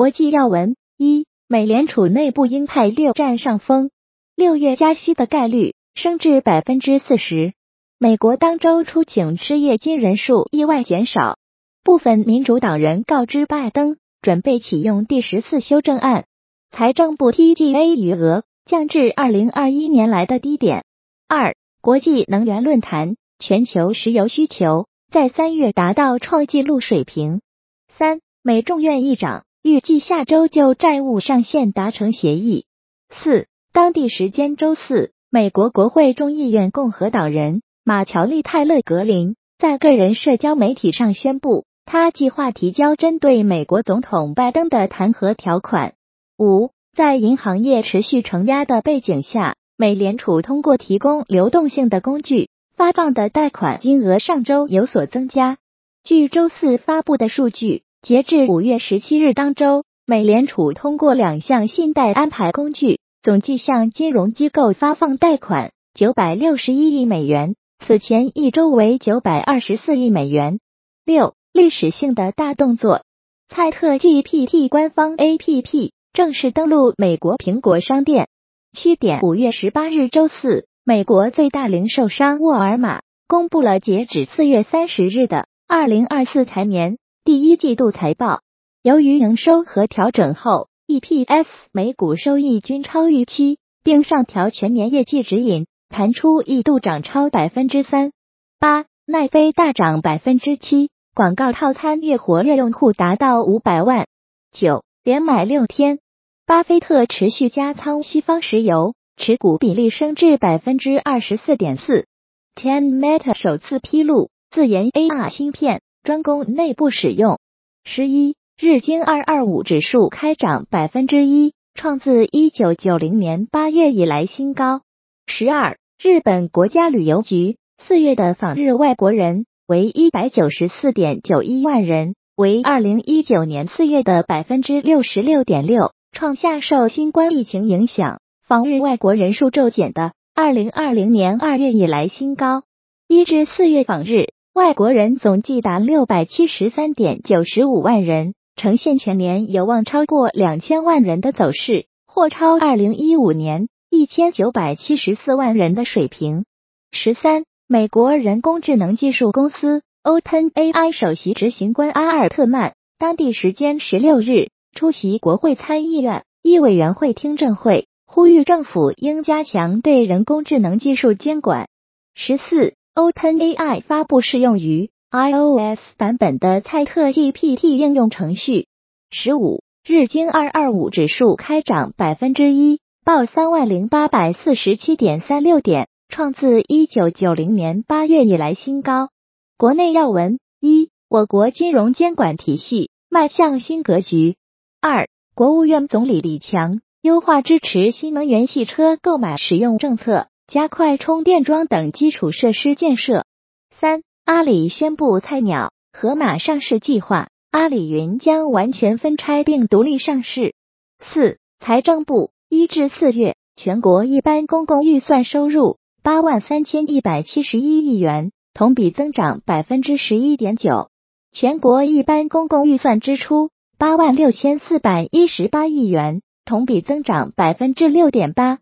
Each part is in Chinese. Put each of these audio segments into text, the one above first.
国际要闻：一、美联储内部鹰派略占上风，六月加息的概率升至百分之四十。美国当周出请失业金人数意外减少，部分民主党人告知拜登，准备启用第十四修正案，财政部 TGA 余额降至二零二一年来的低点。二、国际能源论坛：全球石油需求在三月达到创纪录水平。三、美众院议长预计下周就债务上限达成协议。四、当地时间周四，美国国会众议院共和党人。马乔丽·泰勒·格林在个人社交媒体上宣布，他计划提交针对美国总统拜登的弹劾条款。五，在银行业持续承压的背景下，美联储通过提供流动性的工具发放的贷款金额上周有所增加。据周四发布的数据，截至五月十七日当周，美联储通过两项信贷安排工具，总计向金融机构发放贷款九百六十一亿美元。此前一周为九百二十四亿美元。六，历史性的大动作，蔡特 GPT 官方 APP 正式登陆美国苹果商店。七点，五月十八日周四，美国最大零售商沃尔玛公布了截止四月三十日的二零二四财年第一季度财报。由于营收和调整后 EPS 每股收益均超预期，并上调全年业绩指引。弹出一度涨超百分之三，八奈飞大涨百分之七，广告套餐月活跃用户达到五百万。九连买六天，巴菲特持续加仓西方石油，持股比例升至百分之二十四点四。Ten Meta 首次披露自研 AR 芯片，专供内部使用。十一日经二二五指数开涨百分之一，创自一九九零年八月以来新高。十二，日本国家旅游局四月的访日外国人为一百九十四点九一万人，为二零一九年四月的百分之六十六点六，创下受新冠疫情影响访日外国人数骤减的二零二零年二月以来新高。一至四月访日外国人总计达六百七十三点九十五万人，呈现全年有望超过两千万人的走势，或超二零一五年。一千九百七十四万人的水平。十三，美国人工智能技术公司 OpenAI 首席执行官阿尔特曼，当地时间十六日出席国会参议院议委员会听证会，呼吁政府应加强对人工智能技术监管。十四，OpenAI 发布适用于 iOS 版本的蔡特 GPT 应用程序。十五，日经二二五指数开涨百分之一。报三万零八百四十七点三六点，创自一九九零年八月以来新高。国内要闻：一、我国金融监管体系迈向新格局；二、国务院总理李强优化支持新能源汽车购买使用政策，加快充电桩等基础设施建设；三、阿里宣布菜鸟盒马上市计划，阿里云将完全分拆并独立上市；四、财政部。一至四月，全国一般公共预算收入八万三千一百七十一亿元，同比增长百分之十一点九；全国一般公共预算支出八万六千四百一十八亿元，同比增长百分之六点八；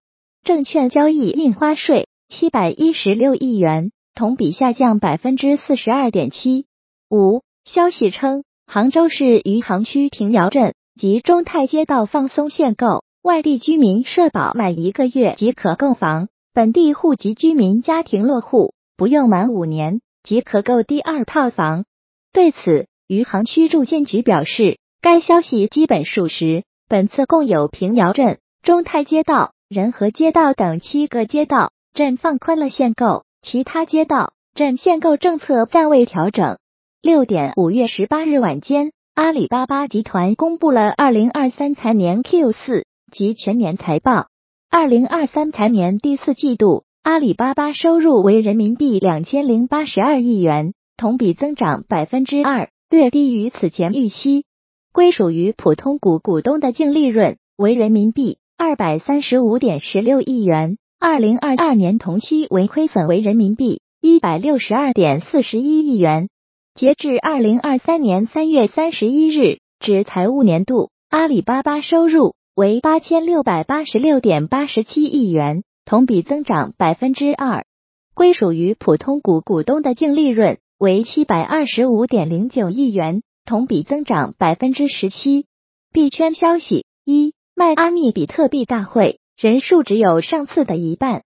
证券交易印花税七百一十六亿元，同比下降百分之四十二点七。五消息称，杭州市余杭区平遥镇及中泰街道放松限购。外地居民社保满一个月即可购房，本地户籍居民家庭落户不用满五年即可购第二套房。对此，余杭区住建局表示，该消息基本属实。本次共有平遥镇、中泰街道、仁和街道等七个街道镇放宽了限购，其他街道镇限购政策暂未调整。六点，五月十八日晚间，阿里巴巴集团公布了二零二三财年 Q 四。及全年财报，二零二三财年第四季度，阿里巴巴收入为人民币两千零八十二亿元，同比增长百分之二，略低于此前预期。归属于普通股股东的净利润为人民币二百三十五点十六亿元，二零二二年同期为亏损为人民币一百六十二点四十一亿元。截至二零二三年三月三十一日止财务年度。阿里巴巴收入为八千六百八十六点八十七亿元，同比增长百分之二。归属于普通股股东的净利润为七百二十五点零九亿元，同比增长百分之十七。币圈消息：一，迈阿密比特币大会人数只有上次的一半。